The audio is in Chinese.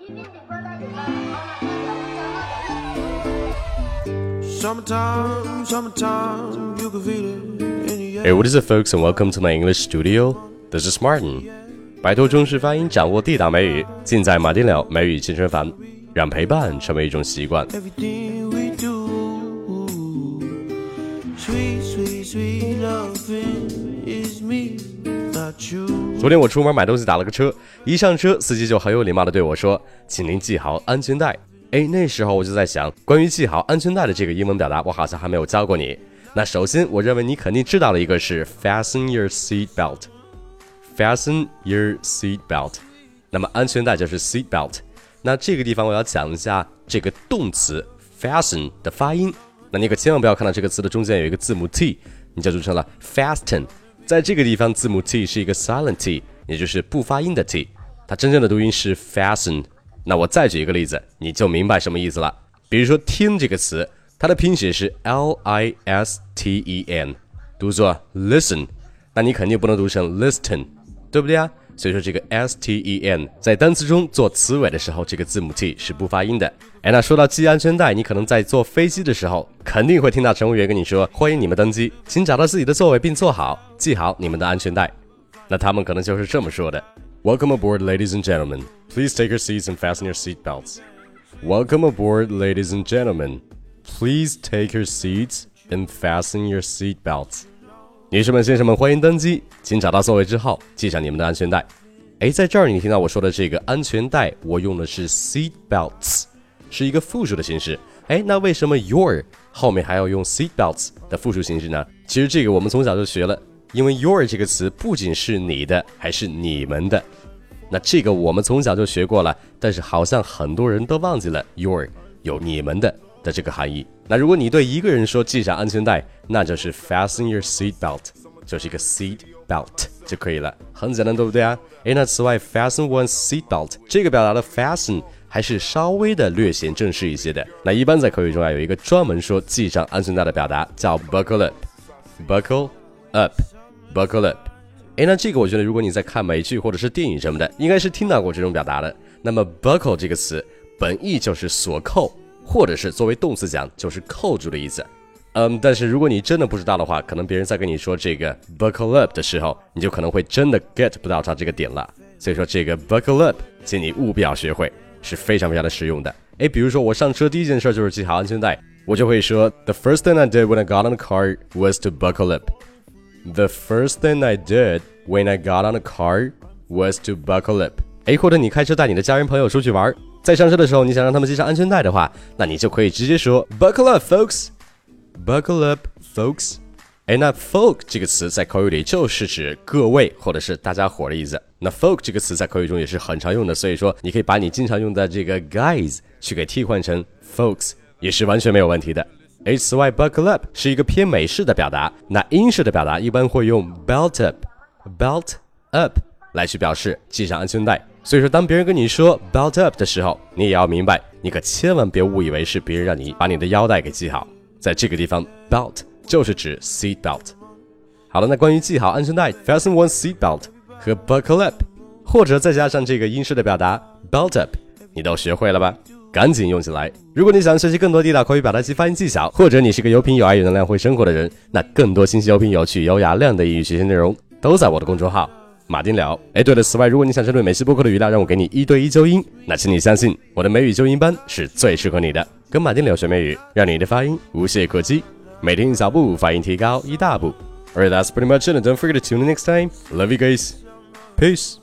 Hey, what is it, folks, and welcome to my English studio. This is Martin. 摆脱中式发音，掌握地道美语，尽在马丁聊美语健身房，让陪伴成为一种习惯。昨天我出门买东西打了个车，一上车，司机就很有礼貌的对我说：“请您系好安全带。”哎，那时候我就在想，关于系好安全带的这个英文表达，我好像还没有教过你。那首先，我认为你肯定知道的一个是 fasten your seat belt，fasten your seat belt。那么安全带就是 seat belt。那这个地方我要讲一下这个动词 fasten 的发音。那你可千万不要看到这个词的中间有一个字母 t，你就读成了 fasten。在这个地方，字母 t 是一个 silent t，也就是不发音的 t，它真正的读音是 fasten。那我再举一个例子，你就明白什么意思了。比如说“听”这个词，它的拼写是 l i s t e n，读作 listen，那你肯定不能读成 listen，对不对啊？所以说这个 s t e n 在单词中做词尾的时候，这个字母 t 是不发音的。哎，那说到系安全带，你可能在坐飞机的时候，肯定会听到乘务员跟你说：“欢迎你们登机，请找到自己的座位并坐好，系好你们的安全带。”那他们可能就是这么说的。Welcome aboard, ladies and gentlemen. Please take your seats and fasten your seat belts. Welcome aboard, ladies and gentlemen. Please take your seats and fasten your seat belts. 女士们、先生们，欢迎登机，请找到座位之后系上你们的安全带。哎，在这儿你听到我说的这个安全带，我用的是 seat belts，是一个复数的形式。哎，那为什么 your 后面还要用 seat belts 的复数形式呢？其实这个我们从小就学了。因为 your 这个词不仅是你的，还是你们的。那这个我们从小就学过了，但是好像很多人都忘记了 your 有你们的的这个含义。那如果你对一个人说系上安全带，那就是 fasten your seat belt，就是一个 seat belt 就可以了，很简单，对不对啊？诶，那此外，fasten one's seat belt 这个表达的 fasten 还是稍微的略显正式一些的。那一般在口语中啊，有一个专门说系上安全带的表达叫 buckle up，buckle up。Buckle up，哎，那这个我觉得，如果你在看美剧或者是电影什么的，应该是听到过这种表达的。那么，buckle 这个词本意就是锁扣，或者是作为动词讲就是扣住的意思。嗯，但是如果你真的不知道的话，可能别人在跟你说这个 buckle up 的时候，你就可能会真的 get 不到它这个点了。所以说，这个 buckle up，请你务必要学会，是非常非常的实用的。哎，比如说我上车第一件事就是系好安全带，我就会说，The first thing I did when I got on the car was to buckle up。The first thing I did when I got on the car was to buckle up。哎，或者你开车带你的家人朋友出去玩，在上车的时候，你想让他们系上安全带的话，那你就可以直接说 Buckle up, folks. Buckle up, folks. 哎，那 folk 这个词在口语里就是指各位或者是大家伙的意思。那 folk 这个词在口语中也是很常用的，所以说你可以把你经常用的这个 guys 去给替换成 folks，也是完全没有问题的。哎，此外，buckle up 是一个偏美式的表达，那英式的表达一般会用 belt up，belt up 来去表示系上安全带。所以说，当别人跟你说 belt up 的时候，你也要明白，你可千万别误以为是别人让你把你的腰带给系好。在这个地方，belt 就是指 seat belt。好了，那关于系好安全带，fasten one seat belt 和 buckle up，或者再加上这个英式的表达 belt up，你都学会了吧？赶紧用起来！如果你想学习更多地道口语表达及发音技巧，或者你是个有品有爱有能量会生活的人，那更多信息、有品、有趣、有雅量的英语学习内容都在我的公众号马丁聊。哎，对了，此外，如果你想针对美式播客的语料让我给你一对一纠音，那请你相信我的美语纠音班是最适合你的。跟马丁聊学美语，让你的发音无懈可击。每天一小步，发音提高一大步。Alright, that's pretty much it. And don't forget to tune in next time. Love you guys. Peace.